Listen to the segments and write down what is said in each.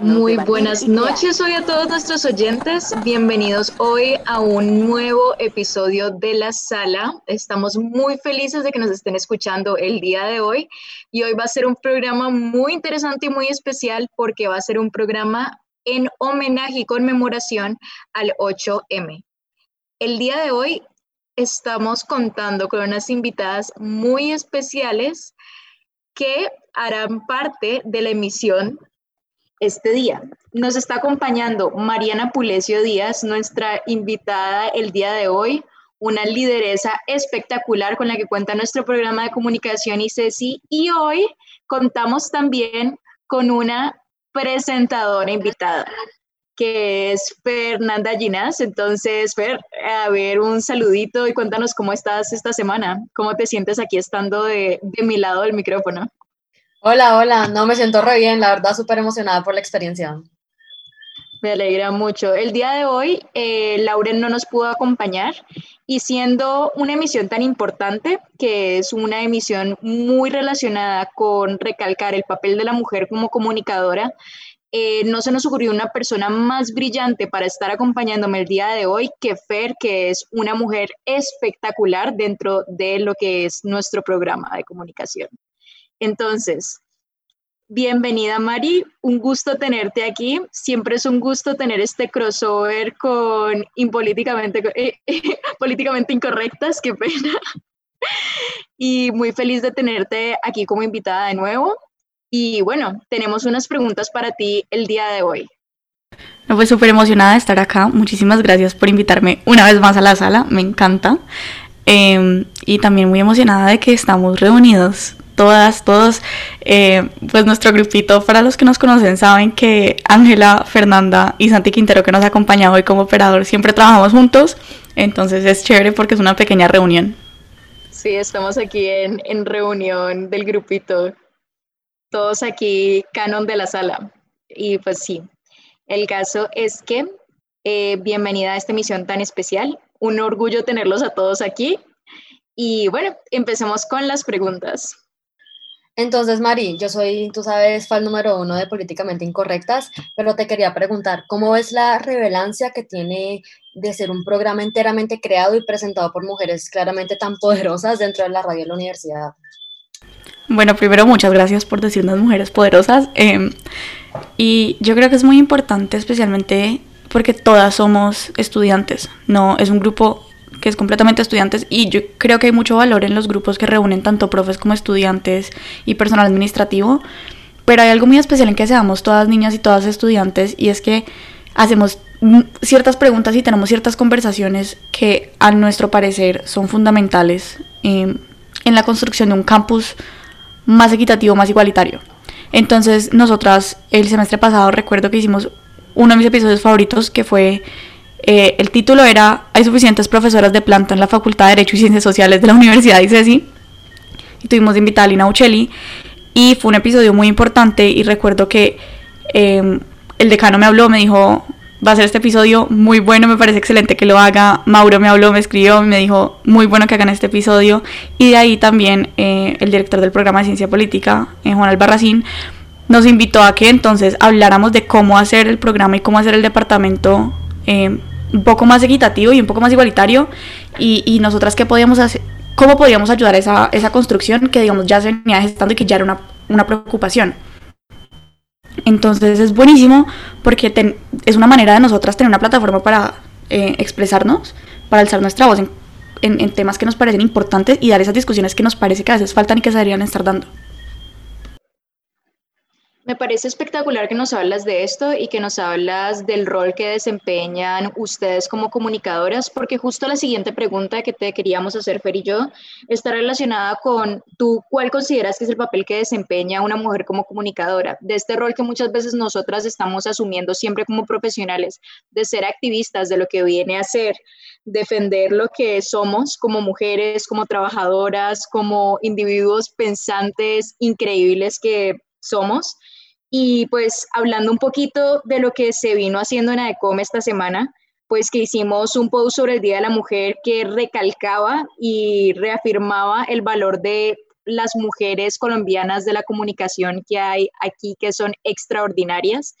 Muy buenas noches hoy a todos nuestros oyentes. Bienvenidos hoy a un nuevo episodio de La Sala. Estamos muy felices de que nos estén escuchando el día de hoy y hoy va a ser un programa muy interesante y muy especial porque va a ser un programa en homenaje y conmemoración al 8M. El día de hoy estamos contando con unas invitadas muy especiales que harán parte de la emisión este día. Nos está acompañando Mariana Pulesio Díaz, nuestra invitada el día de hoy, una lideresa espectacular con la que cuenta nuestro programa de comunicación ICESI y hoy contamos también con una presentadora invitada que es Fernanda Ginás. Entonces, Fer, a ver, un saludito y cuéntanos cómo estás esta semana, cómo te sientes aquí estando de, de mi lado del micrófono. Hola, hola, no me siento re bien, la verdad súper emocionada por la experiencia. Me alegra mucho. El día de hoy, eh, Lauren no nos pudo acompañar y siendo una emisión tan importante, que es una emisión muy relacionada con recalcar el papel de la mujer como comunicadora, eh, no se nos ocurrió una persona más brillante para estar acompañándome el día de hoy que Fer, que es una mujer espectacular dentro de lo que es nuestro programa de comunicación. Entonces, bienvenida Mari, un gusto tenerte aquí. Siempre es un gusto tener este crossover con impolíticamente, eh, políticamente incorrectas, qué pena. Y muy feliz de tenerte aquí como invitada de nuevo. Y bueno, tenemos unas preguntas para ti el día de hoy. No, pues súper emocionada de estar acá. Muchísimas gracias por invitarme una vez más a la sala. Me encanta. Em, y también muy emocionada de que estamos reunidos todas, todos, eh, pues nuestro grupito, para los que nos conocen, saben que Ángela, Fernanda y Santi Quintero, que nos acompaña hoy como operador, siempre trabajamos juntos, entonces es chévere porque es una pequeña reunión. Sí, estamos aquí en, en reunión del grupito, todos aquí, canon de la sala. Y pues sí, el caso es que eh, bienvenida a esta emisión tan especial, un orgullo tenerlos a todos aquí. Y bueno, empecemos con las preguntas. Entonces, Mari, yo soy, tú sabes, fan número uno de Políticamente Incorrectas, pero te quería preguntar, ¿cómo ves la revelancia que tiene de ser un programa enteramente creado y presentado por mujeres claramente tan poderosas dentro de la radio de la universidad? Bueno, primero muchas gracias por decirnos mujeres poderosas. Em, y yo creo que es muy importante, especialmente porque todas somos estudiantes. No es un grupo que es completamente estudiantes y yo creo que hay mucho valor en los grupos que reúnen tanto profes como estudiantes y personal administrativo, pero hay algo muy especial en que seamos todas niñas y todas estudiantes y es que hacemos ciertas preguntas y tenemos ciertas conversaciones que a nuestro parecer son fundamentales em, en la construcción de un campus más equitativo, más igualitario. Entonces, nosotras el semestre pasado recuerdo que hicimos uno de mis episodios favoritos que fue eh, el título era Hay suficientes profesoras de planta en la Facultad de Derecho y Ciencias Sociales de la Universidad de ICESI. Y tuvimos de invitada a Lina Uccelli. Y fue un episodio muy importante y recuerdo que em, el decano me habló, me dijo, va a ser este episodio muy bueno, me parece excelente que lo haga. Mauro me habló, me escribió, me dijo, muy bueno que hagan este episodio. Y de ahí también eh, el director del programa de Ciencia Política, eh, Juan Albarracín, nos invitó a que entonces habláramos de cómo hacer el programa y cómo hacer el departamento eh, un poco más equitativo y un poco más igualitario y, nosotras qué podíamos hacer, cómo podíamos ayudar a esa, esa construcción que digamos ya se venía gestando y que ya era una, una preocupación. Entonces es buenísimo porque es una manera de nosotras tener una plataforma para eh, expresarnos, para alzar nuestra voz en, en, en, temas que nos parecen importantes y dar esas discusiones que nos parece que a veces faltan y que se deberían estar dando. Me parece espectacular que nos hablas de esto y que nos hablas del rol que desempeñan ustedes como comunicadoras, porque justo la siguiente pregunta que te queríamos hacer, Fer y yo, está relacionada con tú, ¿cuál consideras que es el papel que desempeña una mujer como comunicadora? De este rol que muchas veces nosotras estamos asumiendo siempre como profesionales, de ser activistas de lo que viene a ser, defender lo que somos como mujeres, como trabajadoras, como individuos pensantes increíbles que somos y pues hablando un poquito de lo que se vino haciendo en ADECOM esta semana, pues que hicimos un post sobre el Día de la Mujer que recalcaba y reafirmaba el valor de las mujeres colombianas de la comunicación que hay aquí que son extraordinarias.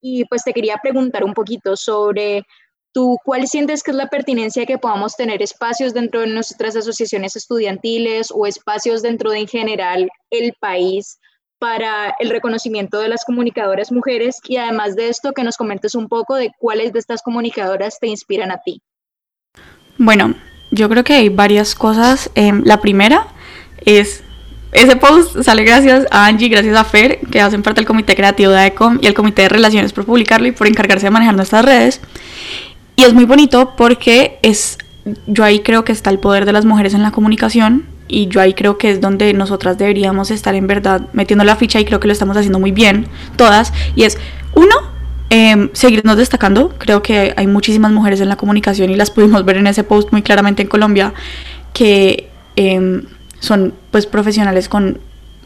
Y pues te quería preguntar un poquito sobre tú, ¿cuál sientes que es la pertinencia que podamos tener espacios dentro de nuestras asociaciones estudiantiles o espacios dentro de en general el país para el reconocimiento de las comunicadoras mujeres y además de esto que nos comentes un poco de cuáles de estas comunicadoras te inspiran a ti. Bueno, yo creo que hay varias cosas. Em, la primera es, ese post sale gracias a Angie, gracias a Fer, que hacen parte del comité creativo de ECOM y el comité de relaciones por publicarlo y por encargarse de manejar nuestras redes. Y es muy bonito porque es, yo ahí creo que está el poder de las mujeres en la comunicación y yo ahí creo que es donde nosotras deberíamos estar en verdad metiendo la ficha y creo que lo estamos haciendo muy bien todas y es uno em, seguirnos destacando. Creo que hay muchísimas mujeres en la comunicación y las pudimos ver en ese post muy claramente en Colombia que em, son pues profesionales con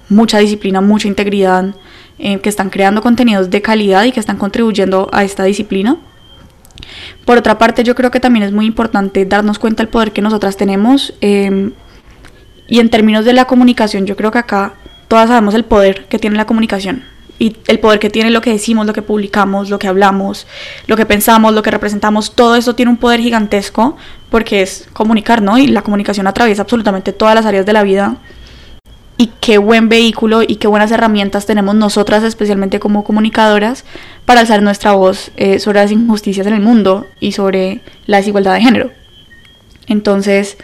mucha disciplina mucha integridad em, que están creando contenidos de calidad y que están contribuyendo a esta disciplina. Por otra parte, yo creo que también es muy importante darnos cuenta del poder que nosotras tenemos y en términos de la comunicación, yo creo que acá todas sabemos el poder que tiene la comunicación y el poder que tiene lo que decimos, lo que publicamos, lo que hablamos, lo que pensamos, lo que representamos, todo eso tiene un poder gigantesco porque es comunicar, ¿no? Y la comunicación atraviesa absolutamente todas las áreas de la vida. Y qué buen vehículo y qué buenas herramientas tenemos nosotras, especialmente como comunicadoras, para alzar nuestra voz eh, sobre las injusticias en el mundo y sobre la desigualdad de género. Entonces,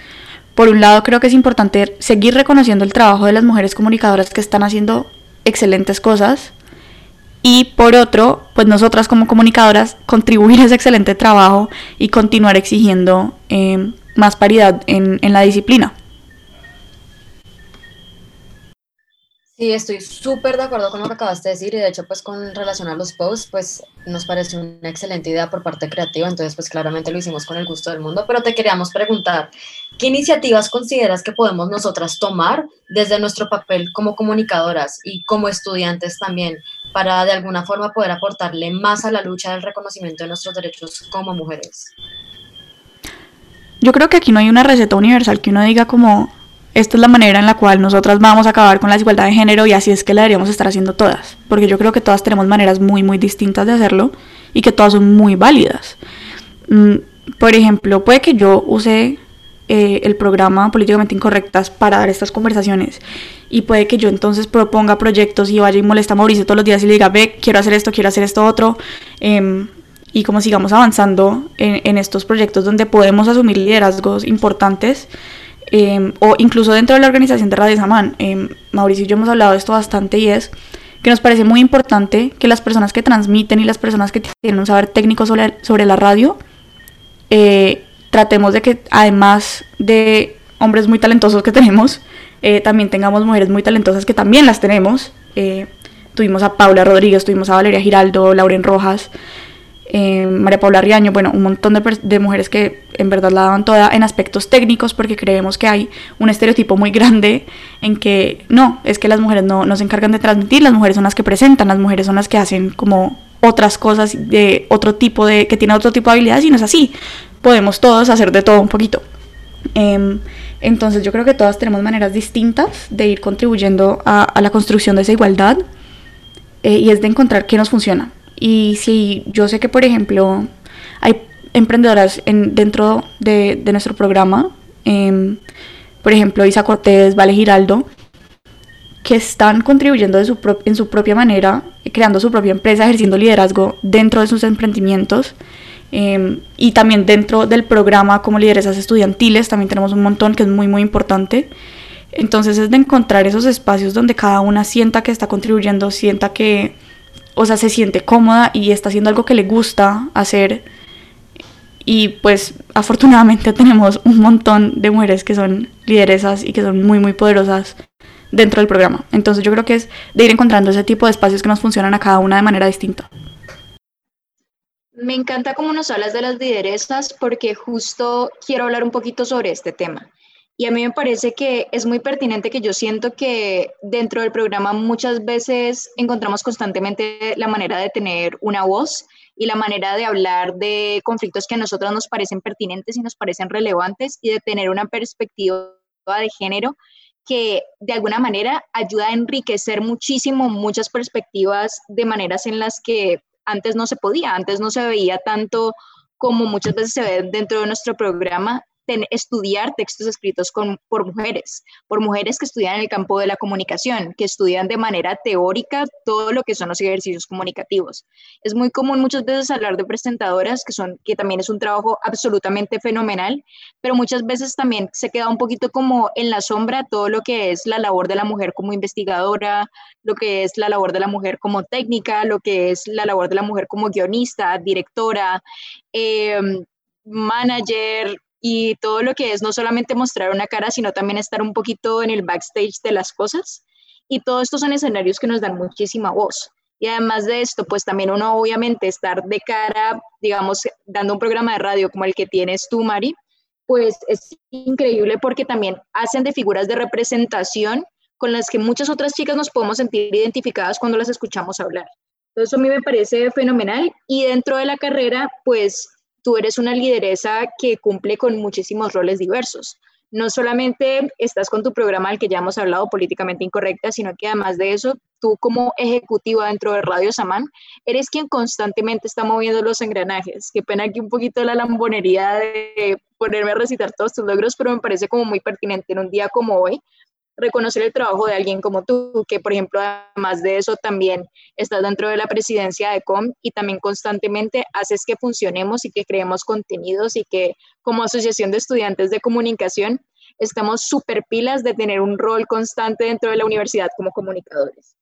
por un lado, creo que es importante seguir reconociendo el trabajo de las mujeres comunicadoras que están haciendo excelentes cosas. Y por otro, pues nosotras como comunicadoras contribuir a ese excelente trabajo y continuar exigiendo eh, más paridad en la disciplina. Sí, estoy súper de acuerdo con lo que acabaste de decir y de hecho pues con relación a los posts pues nos parece una excelente idea por parte creativa, entonces pues claramente lo hicimos con el gusto del mundo, pero te queríamos preguntar, ¿qué iniciativas consideras que podemos nosotras tomar desde nuestro papel como comunicadoras y como estudiantes también para de alguna forma poder aportarle más a la lucha del reconocimiento de nuestros derechos como mujeres? Yo creo que aquí no hay una receta universal que uno diga como esta es la manera en la cual nosotras vamos a acabar con la desigualdad de género y así es que la deberíamos estar haciendo todas, porque yo creo que todas tenemos maneras muy, muy distintas de hacerlo y que todas son muy válidas. Mm, por ejemplo, puede que yo use eh, el programa Políticamente Incorrectas para dar estas conversaciones y puede que yo entonces proponga proyectos y vaya y molesta a Mauricio todos los días y le diga, ve, quiero hacer esto, quiero hacer esto otro. Em, y como sigamos avanzando en, en estos proyectos donde podemos asumir liderazgos importantes, Em, o incluso dentro de la organización de Radio Samán, eh, Mauricio y yo hemos hablado de esto bastante y es que nos parece muy importante que las personas que transmiten y las personas que tienen un saber técnico sobre, sobre la radio, eh, tratemos de que además de hombres muy talentosos que tenemos, eh, también tengamos mujeres muy talentosas que también las tenemos. tuvimos a Paula Rodríguez, tuvimos a Valeria Giraldo, Lauren Rojas, eh, María Paula Riaño, bueno, un montón de, mujeres que en verdad la daban toda en aspectos técnicos porque creemos que hay un estereotipo muy grande en que no, es que las mujeres no, no se encargan de transmitir, las mujeres son las que presentan, las mujeres son las que hacen como otras cosas de otro tipo de, que tienen otro tipo de habilidades y no es así, podemos todos hacer de todo un poquito. Em, entonces yo creo que todas tenemos maneras distintas de ir contribuyendo a, la construcción de esa igualdad eh, y es de encontrar qué nos funciona y si yo sé que, por ejemplo, hay emprendedoras en, dentro de, nuestro programa, em, por ejemplo, Isa Cortés, Vale Giraldo, que están contribuyendo de su en su propia manera, creando su propia empresa, ejerciendo liderazgo dentro de sus emprendimientos. Em, y también dentro del programa como lideresas estudiantiles, también tenemos un montón que es muy, muy importante. Entonces es de encontrar esos espacios donde cada una sienta que está contribuyendo, sienta que, o sea, se siente cómoda y está haciendo algo que le gusta hacer. Y pues afortunadamente tenemos un montón de mujeres que son lideresas y que son muy, muy poderosas dentro del programa. Entonces yo creo que es de ir encontrando ese tipo de espacios que nos funcionan a cada una de manera distinta. Me encanta cómo nos hablas de las lideresas porque justo quiero hablar un poquito sobre este tema. Y a mí me parece que es muy pertinente que yo siento que dentro del programa muchas veces encontramos constantemente la manera de tener una voz y la manera de hablar de conflictos que a nosotros nos parecen pertinentes y nos parecen relevantes y de tener una perspectiva de género que de alguna manera ayuda a enriquecer muchísimo muchas perspectivas de maneras en las que antes no se podía, antes no se veía tanto como muchas veces se ve dentro de nuestro programa estudiar textos escritos por mujeres, por mujeres que estudian en el campo de la comunicación, que estudian de manera teórica todo lo que son los ejercicios comunicativos. Es muy común muchas veces hablar de presentadoras, que, son, que también es un trabajo absolutamente fenomenal, pero muchas veces también se queda un poquito como en la sombra todo lo que es la labor de la mujer como investigadora, lo que es la labor de la mujer como técnica, lo que es la labor de la mujer como guionista, directora. Eh, manager, y todo lo que es no solamente mostrar una cara, sino también estar un poquito en el backstage de las cosas. Y todos estos son escenarios que nos dan muchísima voz. Y además de esto, pues también uno obviamente estar de cara, digamos, dando un programa de radio como el que tienes tú, Mari, pues es increíble porque también hacen de figuras de representación con las que muchas otras chicas nos podemos sentir identificadas cuando las escuchamos hablar. Entonces, a mí me parece fenomenal. Y dentro de la carrera, pues tú eres una lideresa que cumple con muchísimos roles diversos. No solamente estás con tu programa al que ya hemos hablado, políticamente incorrecta, sino que además de eso, tú como ejecutiva dentro de Radio Samán, eres quien constantemente está moviendo los engranajes. Qué pena aquí un poquito la lambonería de ponerme a recitar todos tus logros, pero me parece como muy pertinente en un día como hoy, reconocer el trabajo de alguien como tú, que por ejemplo, además de eso, también estás dentro de la presidencia de COM y también constantemente haces que funcionemos y que creemos contenidos y que como asociación de estudiantes de comunicación estamos súper pilas de tener un rol constante dentro de la universidad como comunicadores.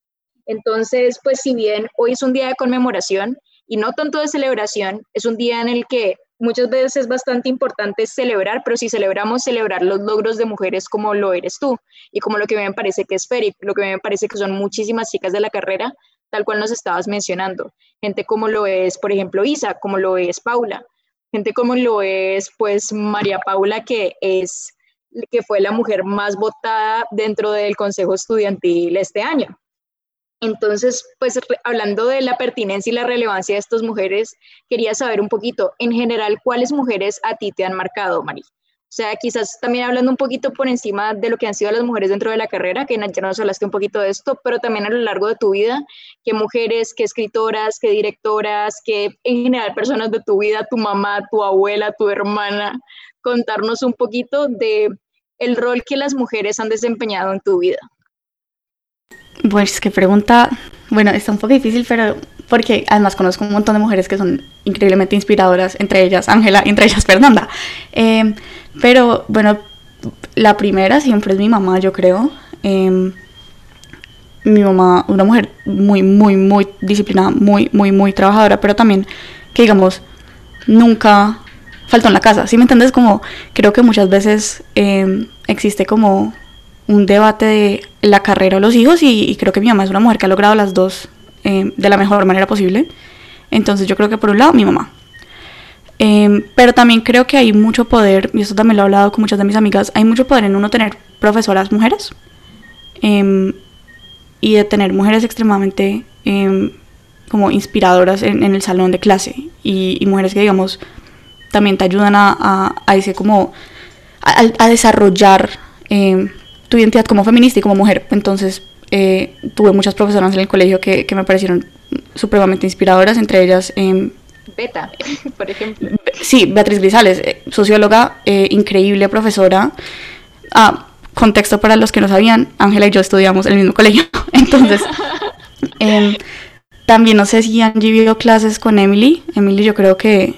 Entonces, pues si bien hoy es un día de conmemoración y no tanto de celebración, es un día en el que muchas veces es bastante importante celebrar, pero si celebramos, celebrar los logros de mujeres como lo eres tú y como lo que me parece que es Feri, lo que me parece que son muchísimas chicas de la carrera, tal cual nos estabas mencionando. Gente como lo es, por ejemplo, Isa, como lo es Paula, gente como lo es, pues, María Paula, que es que fue la mujer más votada dentro del Consejo Estudiantil este año. Entonces, pues hablando de la pertinencia y la relevancia de estas mujeres, quería saber un poquito, en general, ¿cuáles mujeres a ti te han marcado, Mari? O sea, quizás también hablando un poquito por encima de lo que han sido las mujeres dentro de la carrera, que ya nos hablaste un poquito de esto, pero también a lo largo de tu vida, qué mujeres, qué escritoras, qué directoras, qué en general personas de tu vida, tu mamá, tu abuela, tu hermana, contarnos un poquito de el rol que las mujeres han desempeñado en tu vida. Pues qué pregunta, bueno, está un poco difícil, pero porque además conozco un montón de mujeres que son increíblemente inspiradoras, entre ellas Ángela, entre ellas Fernanda. Em, pero bueno, la primera siempre es mi mamá, yo creo. Em, mi mamá, una mujer muy, muy, muy disciplinada, muy, muy, muy trabajadora, pero también que digamos, nunca faltó en la casa. ¿Sí me entiendes? Como creo que muchas veces em, existe como un debate de la carrera o los hijos y, creo que mi mamá es una mujer que ha logrado las dos eh, de la mejor manera posible. Entonces yo creo que por un lado mi mamá. Em, pero también creo que hay mucho poder, y esto también lo he hablado con muchas de mis amigas, hay mucho poder en uno tener profesoras mujeres em, y de tener mujeres extremadamente em, como inspiradoras en, el salón de clase y, mujeres que digamos también te ayudan a, a, ese como a, a desarrollar tu identidad como feminista y como mujer. Entonces, eh, tuve muchas profesoras en el colegio que, que me parecieron supremamente inspiradoras, entre ellas... Eh, Beta, por ejemplo. Sí, Beatriz Grisales, eh, socióloga, eh, increíble profesora. Ah, contexto para los que no sabían, Ángela y yo estudiamos en el mismo colegio. Entonces, em, también no sé si han vivido clases con Emily. Emily yo creo que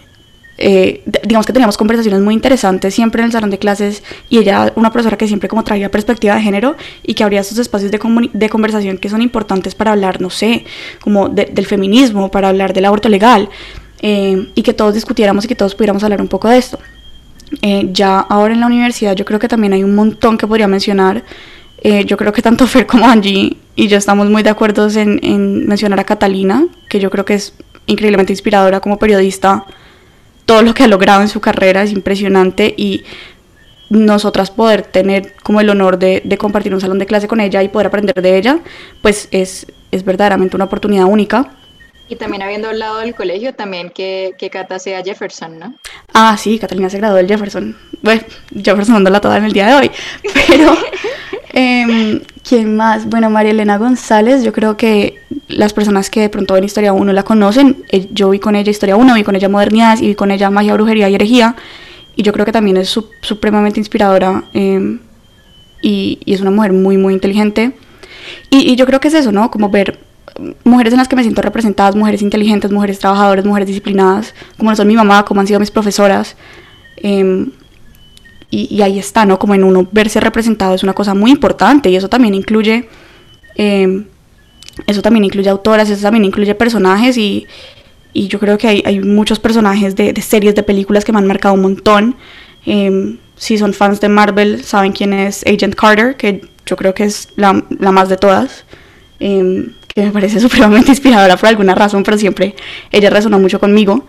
eh, digamos que teníamos conversaciones muy interesantes siempre en el salón de clases y ella, una profesora que siempre como traía perspectiva de género y que abría estos espacios de, de conversación que son importantes para hablar, no sé, como del feminismo, para hablar del aborto legal eh, y que todos discutiéramos y que todos pudiéramos hablar un poco de esto. Eh, ya ahora en la universidad yo creo que también hay un montón que podría mencionar. yo creo que tanto Fer como Angie y yo estamos muy de acuerdo en, en mencionar a Catalina, que yo creo que es increíblemente inspiradora como periodista todo lo que ha logrado en su carrera es impresionante y nosotras poder tener como el honor de, compartir un salón de clase con ella y poder aprender de ella, pues es, es verdaderamente una oportunidad única. Y también habiendo hablado del colegio, también que, que Cata sea Jefferson, ¿no? Ah, sí, Catalina se graduó del Jefferson. Bueno, Jefferson la toda en el día de hoy. Pero Em, ¿Quién más? Bueno, María Elena González, yo creo que las personas que de pronto ven Historia 1 la conocen. Eh, yo vi con ella Historia 1, vi con ella Modernidades y vi con ella Magia, Brujería y Herejía. Y yo creo que también es supremamente inspiradora em, y, y, es una mujer muy, muy inteligente. Y, y yo creo que es eso, ¿no? Como ver mujeres en las que me siento representadas, mujeres inteligentes, mujeres trabajadoras, mujeres disciplinadas, como lo son mi mamá, como han sido mis profesoras. Eh, y, ahí está, ¿no? Como en uno verse representado es una cosa muy importante y eso también incluye, em, eso también incluye autoras, eso también incluye personajes y, y yo creo que hay, hay muchos personajes de, series, de películas que me han marcado un montón. Eh, si son fans de Marvel, saben quién es Agent Carter, que yo creo que es la, la más de todas, que me parece supremamente inspiradora por alguna razón, pero siempre ella resonó mucho conmigo.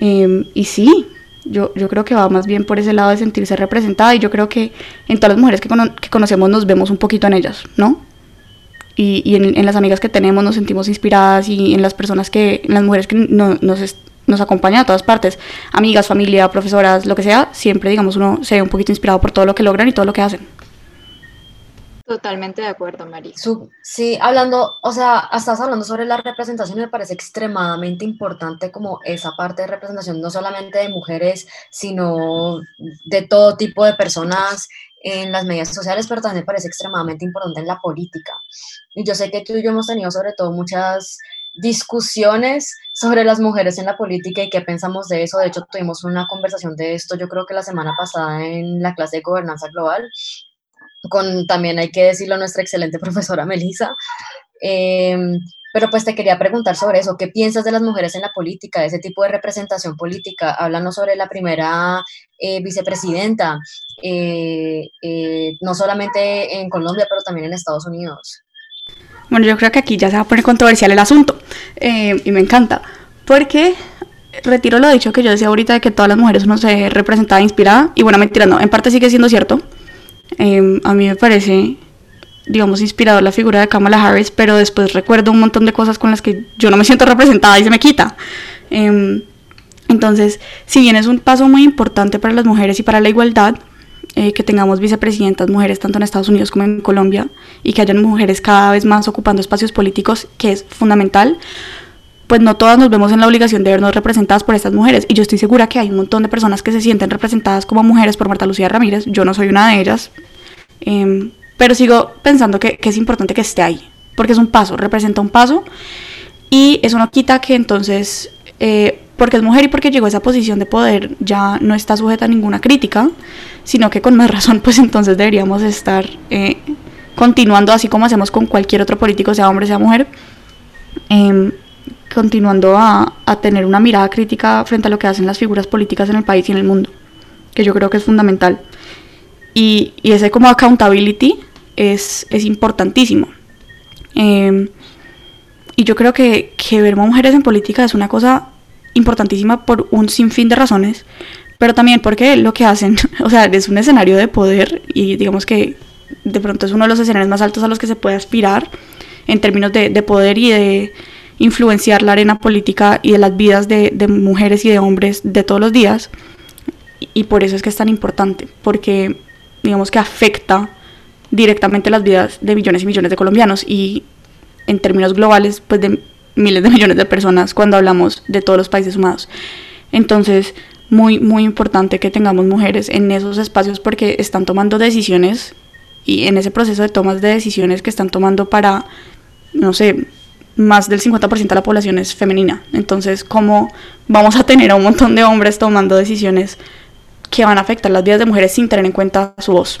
y sí, yo, yo creo que va más bien por ese lado de sentirse representada y yo creo que en todas las mujeres que, que conocemos nos vemos un poquito en ellas, ¿no? Y, y en, en, las amigas que tenemos nos sentimos inspiradas y en las personas que, en las mujeres que no, nos, nos acompañan a todas partes, amigas, familia, profesoras, lo que sea, siempre digamos uno se ve un poquito inspirado por todo lo que logran y todo lo que hacen. Totalmente de acuerdo, María. Sí, hablando, o sea, estás hablando sobre la representación y me parece extremadamente importante como esa parte de representación, no solamente de mujeres, sino de todo tipo de personas en las medias sociales, pero también me parece extremadamente importante en la política. Y yo sé que tú y yo hemos tenido sobre todo muchas discusiones sobre las mujeres en la política y qué pensamos de eso. De hecho, tuvimos una conversación de esto, yo creo que la semana pasada en la clase de gobernanza global, con también hay que decirlo nuestra excelente profesora Melissa. Em, pero pues te quería preguntar sobre eso, ¿qué piensas de las mujeres en la política, de ese tipo de representación política? Háblanos sobre la primera eh, vicepresidenta, eh, eh, no solamente en Colombia, pero también en Estados Unidos. Bueno, yo creo que aquí ya se va a poner controversial el asunto y me encanta, porque retiro lo dicho que yo decía ahorita de que todas las mujeres uno se representaba inspirada, y bueno, mentira, no, en parte sigue siendo cierto, Em, a mí me parece, digamos, inspirador la figura de Kamala Harris, pero después recuerdo un montón de cosas con las que yo no me siento representada y se me quita. Em, entonces, si bien es un paso muy importante para las mujeres y para la igualdad, eh, que tengamos vicepresidentas mujeres tanto en Estados Unidos como en Colombia y que hayan mujeres cada vez más ocupando espacios políticos, que es fundamental, pues no todas nos vemos en la obligación de vernos representadas por estas mujeres. Y yo estoy segura que hay un montón de personas que se sienten representadas como mujeres por Marta Lucía Ramírez. Yo no soy una de ellas. Em, pero sigo pensando que, es importante que esté ahí. Porque es un paso, representa un paso. Y eso no quita que entonces, eh, porque es mujer y porque llegó a esa posición de poder, ya no está sujeta a ninguna crítica, sino que con más razón, pues entonces deberíamos estar eh, continuando así como hacemos con cualquier otro político, sea hombre, sea mujer. Eh, continuando a, tener una mirada crítica frente a lo que hacen las figuras políticas en el país y en el mundo, que yo creo que es fundamental. Y, ese como accountability es, es importantísimo. Eh, y yo creo que, que ver mujeres en política es una cosa importantísima por un sinfín de razones, pero también porque lo que hacen, o sea, es un escenario de poder y digamos que de pronto es uno de los escenarios más altos a los que se puede aspirar en términos de poder y de, influenciar la arena política y de las vidas de, mujeres y de hombres de todos los días. Y por eso es que es tan importante, porque digamos que afecta directamente las vidas de millones y millones de colombianos y en términos globales, pues de miles de millones de personas cuando hablamos de todos los países sumados. Entonces, muy, muy importante que tengamos mujeres en esos espacios porque están tomando decisiones y en ese proceso de tomas de decisiones que están tomando para, no sé, más del 50% de la población es femenina. Entonces, ¿cómo vamos a tener a un montón de hombres tomando decisiones que van a afectar las vidas de mujeres sin tener en cuenta su voz?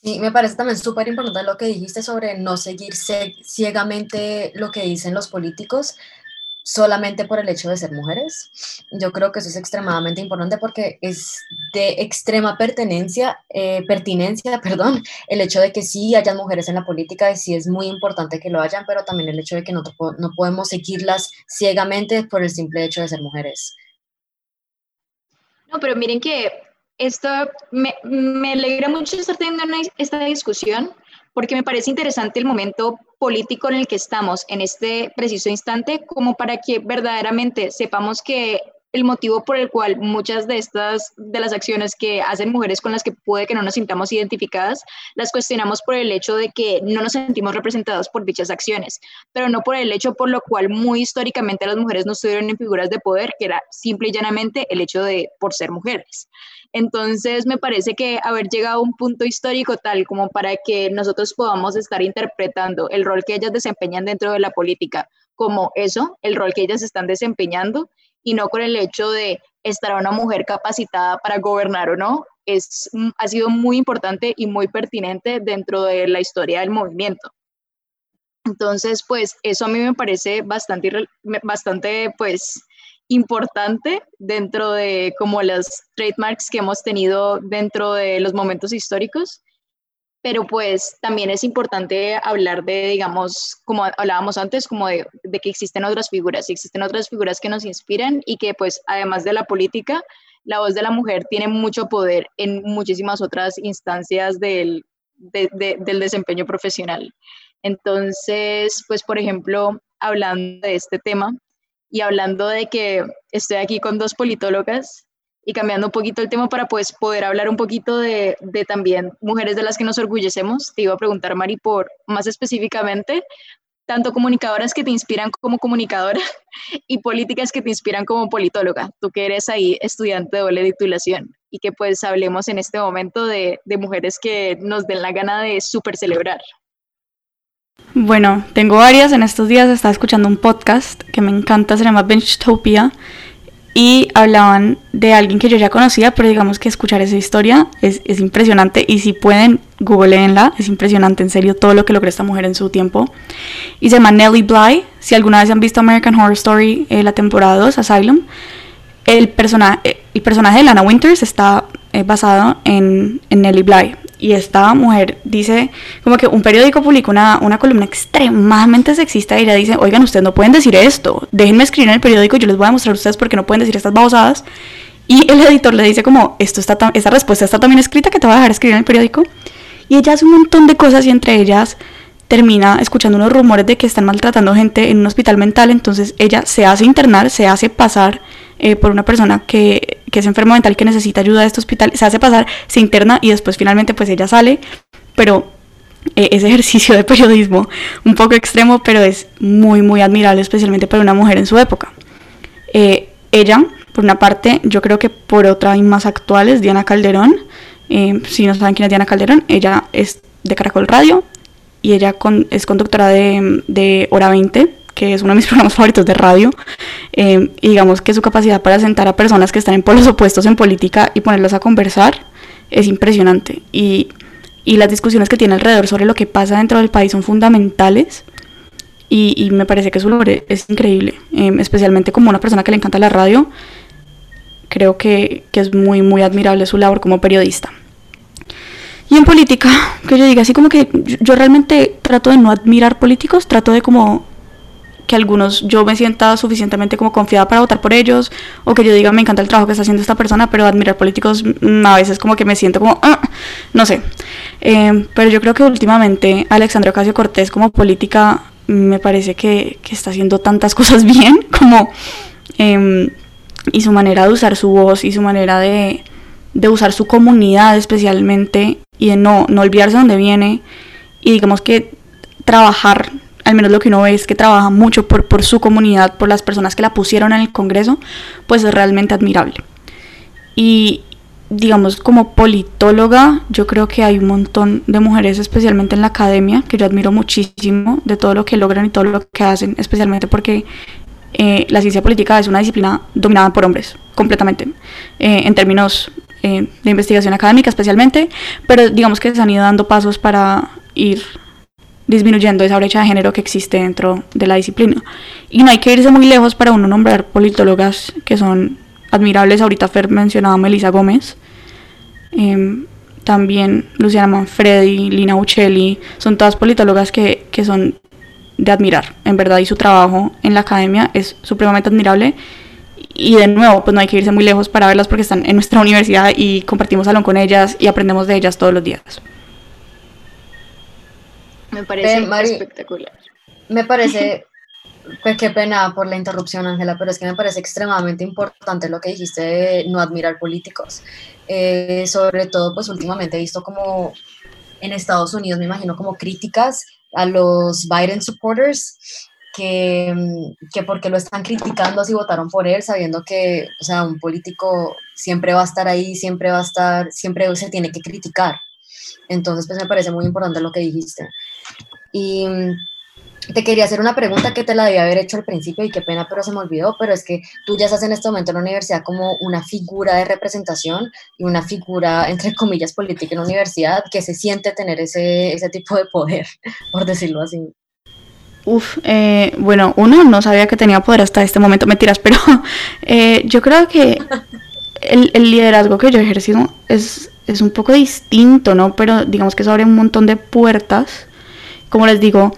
Y me parece también súper importante lo que dijiste sobre no seguir ciegamente lo que dicen los políticos, solamente por el hecho de ser mujeres. Yo creo que eso es extremadamente importante porque es de extrema pertenencia, eh, pertinencia, perdón, el hecho de que sí hayan mujeres en la política y sí es muy importante que lo hayan, pero también el hecho de que no, no podemos seguirlas ciegamente por el simple hecho de ser mujeres. No, pero miren que esto me, me alegra mucho estar teniendo esta discusión porque me parece interesante el momento político en el que estamos en este preciso instante, como para que verdaderamente sepamos que el motivo por el cual muchas de estas, de las acciones que hacen mujeres con las que puede que no nos sintamos identificadas, las cuestionamos por el hecho de que no nos sentimos representadas por dichas acciones, pero no por el hecho por lo cual muy históricamente las mujeres no estuvieron en figuras de poder, que era simple y llanamente el hecho de por ser mujeres. Entonces, me parece que haber llegado a un punto histórico tal como para que nosotros podamos estar interpretando el rol que ellas desempeñan dentro de la política como eso, el rol que ellas están desempeñando, y no con el hecho de estar una mujer capacitada para gobernar o no, es, ha sido muy importante y muy pertinente dentro de la historia del movimiento. Entonces, pues eso a mí me parece bastante, bastante pues, importante dentro de como las trademarks que hemos tenido dentro de los momentos históricos pero pues también es importante hablar de, digamos, como hablábamos antes, como de, que existen otras figuras, existen otras figuras que nos inspiran y que pues además de la política, la voz de la mujer tiene mucho poder en muchísimas otras instancias del, del desempeño profesional. Entonces, pues por ejemplo, hablando de este tema y hablando de que estoy aquí con dos politólogas, y cambiando un poquito el tema para pues, poder hablar un poquito de, de, también mujeres de las que nos orgullecemos, te iba a preguntar, Mari, por más específicamente, tanto comunicadoras que te inspiran como comunicadora y políticas que te inspiran como politóloga, tú que eres ahí estudiante de doble titulación y que pues hablemos en este momento de, de mujeres que nos den la gana de súper celebrar. Bueno, tengo varias. En estos días estaba escuchando un podcast que me encanta, se llama Benchtopia y hablaban de alguien que yo ya conocía, pero digamos que escuchar esa historia es, es impresionante y si pueden, googleenla, es impresionante en serio todo lo que logró esta mujer en su tiempo. Y se llama Nellie Bly, si alguna vez han visto American Horror Story, eh, la temporada 2, Asylum, el, persona, eh, el personaje de Lana Winters está eh, basado en, en Nellie Bly y esta mujer dice, como que un periódico publicó una, una columna extremadamente sexista y ella dice, oigan, ustedes no pueden decir esto, déjenme escribir en el periódico yo les voy a mostrar a ustedes por qué no pueden decir estas babosadas. Y el editor le dice como, esto está esta respuesta está también escrita que te voy a dejar escribir en el periódico. Y ella hace un montón de cosas y entre ellas termina escuchando unos rumores de que están maltratando gente en un hospital mental, entonces ella se hace internar, se hace pasar eh, por una persona que, que, es enfermo mental que necesita ayuda de este hospital, se hace pasar, se interna y después finalmente pues ella sale, pero eh, ese ejercicio de periodismo un poco extremo, pero es muy muy admirable, especialmente para una mujer en su época. Eh, ella, por una parte, yo creo que por otra y más actual es Diana Calderón. si no saben quién es Diana Calderón, ella es de Caracol Radio y ella con, es conductora de, de Hora 20 que es uno de mis programas favoritos de radio, eh, y digamos que su capacidad para sentar a personas que están en polos opuestos en política y ponerlas a conversar es impresionante. Y, y las discusiones que tiene alrededor sobre lo que pasa dentro del país son fundamentales. Y, y me parece que su labor es increíble, eh, especialmente como una persona que le encanta la radio. Creo que, que es muy, muy admirable su labor como periodista. Y en política, que yo diga así como que yo realmente trato de no admirar políticos, trato de como que algunos yo me sienta suficientemente como confiada para votar por ellos o que yo diga me encanta el trabajo que está haciendo esta persona, pero admirar políticos mm, a veces como que me siento como, ah", no sé. Eh, pero yo creo que últimamente Alexandra Ocasio Cortés como política me parece que, que está haciendo tantas cosas bien como... Em, y su manera de usar su voz y su manera de, de usar su comunidad especialmente y de no, no olvidarse de dónde viene y digamos que trabajar al menos lo que uno ve es que trabaja mucho por, su comunidad, por las personas que la pusieron en el Congreso, pues es realmente admirable. Y digamos, como politóloga, yo creo que hay un montón de mujeres, especialmente en la academia, que yo admiro muchísimo de todo lo que logran y todo lo que hacen, especialmente porque eh, la ciencia política es una disciplina dominada por hombres, completamente, eh, en términos eh, de investigación académica especialmente, pero digamos que se han ido dando pasos para ir disminuyendo esa brecha de género que existe dentro de la disciplina. Y no hay que irse muy lejos para uno nombrar politólogas que son admirables. Ahorita Fer mencionaba a Melissa Gómez, em, también Luciana Manfredi, Lina Uccelli, son todas politólogas que, que son de admirar, en verdad, y su trabajo en la academia es supremamente admirable. Y de nuevo, pues no hay que irse muy lejos para verlas porque están en nuestra universidad y compartimos salón con ellas y aprendemos de ellas todos los días. Me parece espectacular. Me parece Pues qué pena por la interrupción, Ángela, pero es que me parece extremadamente importante lo que dijiste de no admirar políticos. Eh, sobre todo, pues últimamente he visto como en Estados Unidos, me imagino, como críticas a los Biden supporters, que, que porque lo están criticando si votaron por él, sabiendo que, o sea, un político siempre va a estar ahí, siempre va a estar, siempre se tiene que criticar. Entonces, pues me parece muy importante lo que dijiste. Y te quería hacer una pregunta que te la debía haber hecho al principio y qué pena, pero se me olvidó, pero es que tú ya estás en este momento en la universidad como una figura de representación y una figura, entre comillas, política en la universidad que se siente tener ese, ese tipo de poder, por decirlo así. Uf, eh, bueno, uno no sabía que tenía poder hasta este momento, mentiras, pero eh, yo creo que el, liderazgo que yo he ejercido es, es un poco distinto, ¿no? Pero digamos que eso abre un montón de puertas. Como les digo,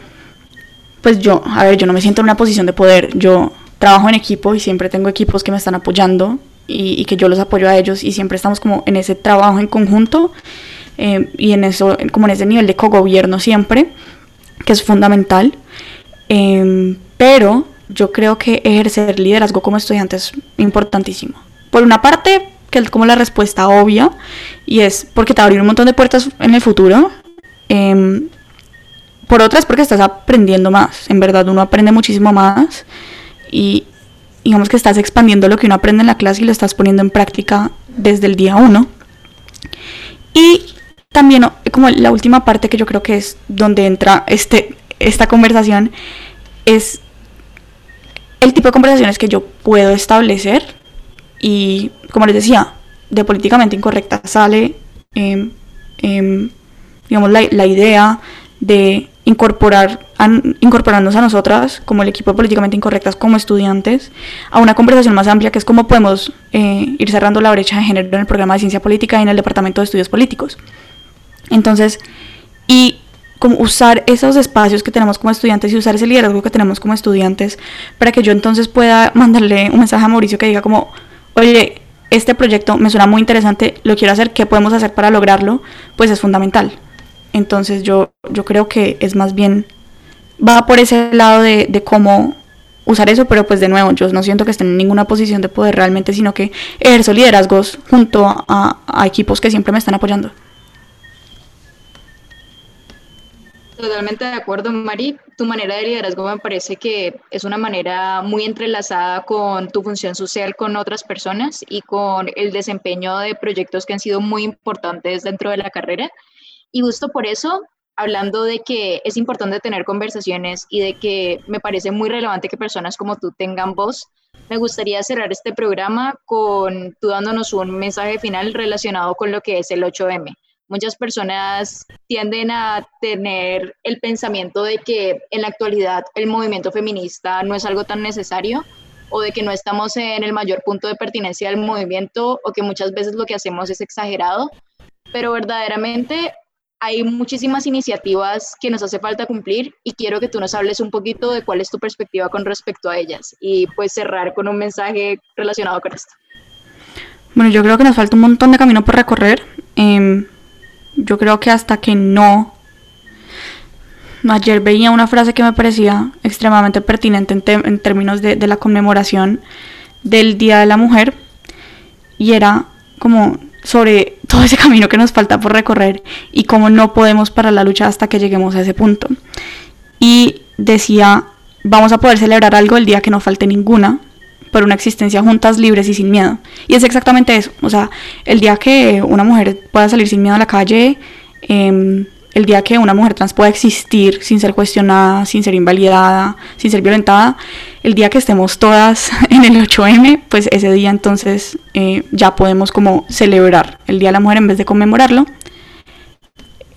pues yo, a ver, yo no me siento en una posición de poder, yo trabajo en equipo y siempre tengo equipos que me están apoyando y, que yo los apoyo a ellos y siempre estamos como en ese trabajo en conjunto eh, y en eso, como en ese nivel de cogobierno siempre, que es fundamental. Em, pero yo creo que ejercer liderazgo como estudiante es importantísimo. Por una parte, que es como la respuesta obvia, y es porque te va abrir un montón de puertas en el futuro. Eh, por otra es porque estás aprendiendo más. En verdad, uno aprende muchísimo más y digamos que estás expandiendo lo que uno aprende en la clase y lo estás poniendo en práctica desde el día uno. Y también, como la última parte que yo creo que es donde entra este, esta conversación, es el tipo de conversaciones que yo puedo establecer y, como les decía, de políticamente incorrecta sale, em, em, digamos, la, la idea de incorporar incorporarnos a nosotras como el equipo de políticamente incorrectas como estudiantes a una conversación más amplia que es cómo podemos eh, ir cerrando la brecha de género en el programa de ciencia política y en el departamento de estudios políticos. Entonces y como usar esos espacios que tenemos como estudiantes y usar ese liderazgo que tenemos como estudiantes para que yo entonces pueda mandarle un mensaje a Mauricio que diga como oye este proyecto me suena muy interesante lo quiero hacer qué podemos hacer para lograrlo pues es fundamental entonces yo, yo creo que es más bien, va por ese lado de, de cómo usar eso, pero pues de nuevo, yo no siento que esté en ninguna posición de poder realmente, sino que ejerzo liderazgos junto a, a equipos que siempre me están apoyando. Totalmente de acuerdo, Mari. Tu manera de liderazgo me parece que es una manera muy entrelazada con tu función social con otras personas y con el desempeño de proyectos que han sido muy importantes dentro de la carrera. Y justo por eso, hablando de que es importante tener conversaciones y de que me parece muy relevante que personas como tú tengan voz, me gustaría cerrar este programa con tú dándonos un mensaje final relacionado con lo que es el 8M. Muchas personas tienden a tener el pensamiento de que en la actualidad el movimiento feminista no es algo tan necesario o de que no estamos en el mayor punto de pertinencia del movimiento o que muchas veces lo que hacemos es exagerado, pero verdaderamente hay muchísimas iniciativas que nos hace falta cumplir y quiero que tú nos hables un poquito de cuál es tu perspectiva con respecto a ellas y pues cerrar con un mensaje relacionado con esto. Bueno, yo creo que nos falta un montón de camino por recorrer. Em, yo creo que hasta que no... Ayer veía una frase que me parecía extremadamente pertinente en, términos de la conmemoración del Día de la Mujer y era como sobre todo ese camino que nos falta por recorrer y cómo no podemos parar la lucha hasta que lleguemos a ese punto. Y decía, vamos a poder celebrar algo el día que no falte ninguna, por una existencia juntas, libres y sin miedo. Y es exactamente eso, o sea, el día que una mujer pueda salir sin miedo a la calle, eh, el día que una mujer trans pueda existir sin ser cuestionada, sin ser invalidada, sin ser violentada, el día que estemos todas en el 8M, pues ese día entonces eh, ya podemos como celebrar el Día de la Mujer en vez de conmemorarlo.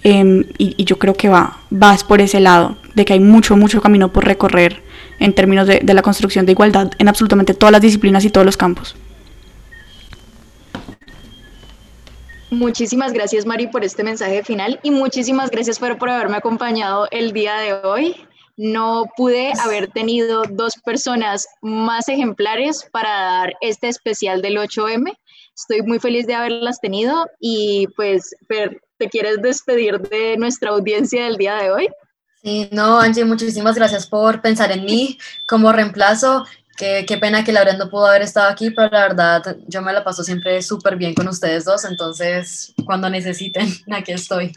Em, y, yo creo que va, vas por ese lado, de que hay mucho, mucho camino por recorrer en términos de la construcción de igualdad en absolutamente todas las disciplinas y todos los campos. Muchísimas gracias, Mari, por este mensaje final y muchísimas gracias por, por haberme acompañado el día de hoy. No pude haber tenido dos personas más ejemplares para dar este especial del 8M. Estoy muy feliz de haberlas tenido y pues, ¿te quieres despedir de nuestra audiencia del día de hoy? Sí, no, Angie, muchísimas gracias por pensar en mí como reemplazo. Qué, qué pena que Laura no pudo haber estado aquí, pero la verdad yo me la paso siempre súper bien con ustedes dos, entonces cuando necesiten, aquí estoy.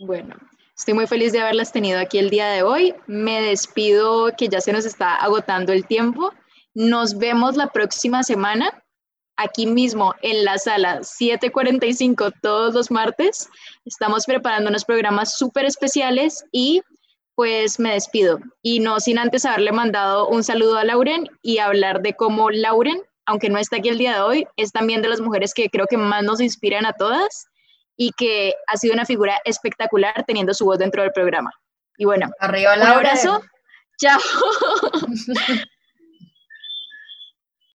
Bueno, estoy muy feliz de haberlas tenido aquí el día de hoy. Me despido que ya se nos está agotando el tiempo. Nos vemos la próxima semana aquí mismo en la sala 745 todos los martes. Estamos preparando unos programas súper especiales y pues me despido. Y no sin antes haberle mandado un saludo a Lauren y hablar de cómo Lauren, aunque no está aquí el día de hoy, es también de las mujeres que creo que más nos inspiran a todas y que ha sido una figura espectacular teniendo su voz dentro del programa. Y bueno, Arriba, un abrazo. Chao.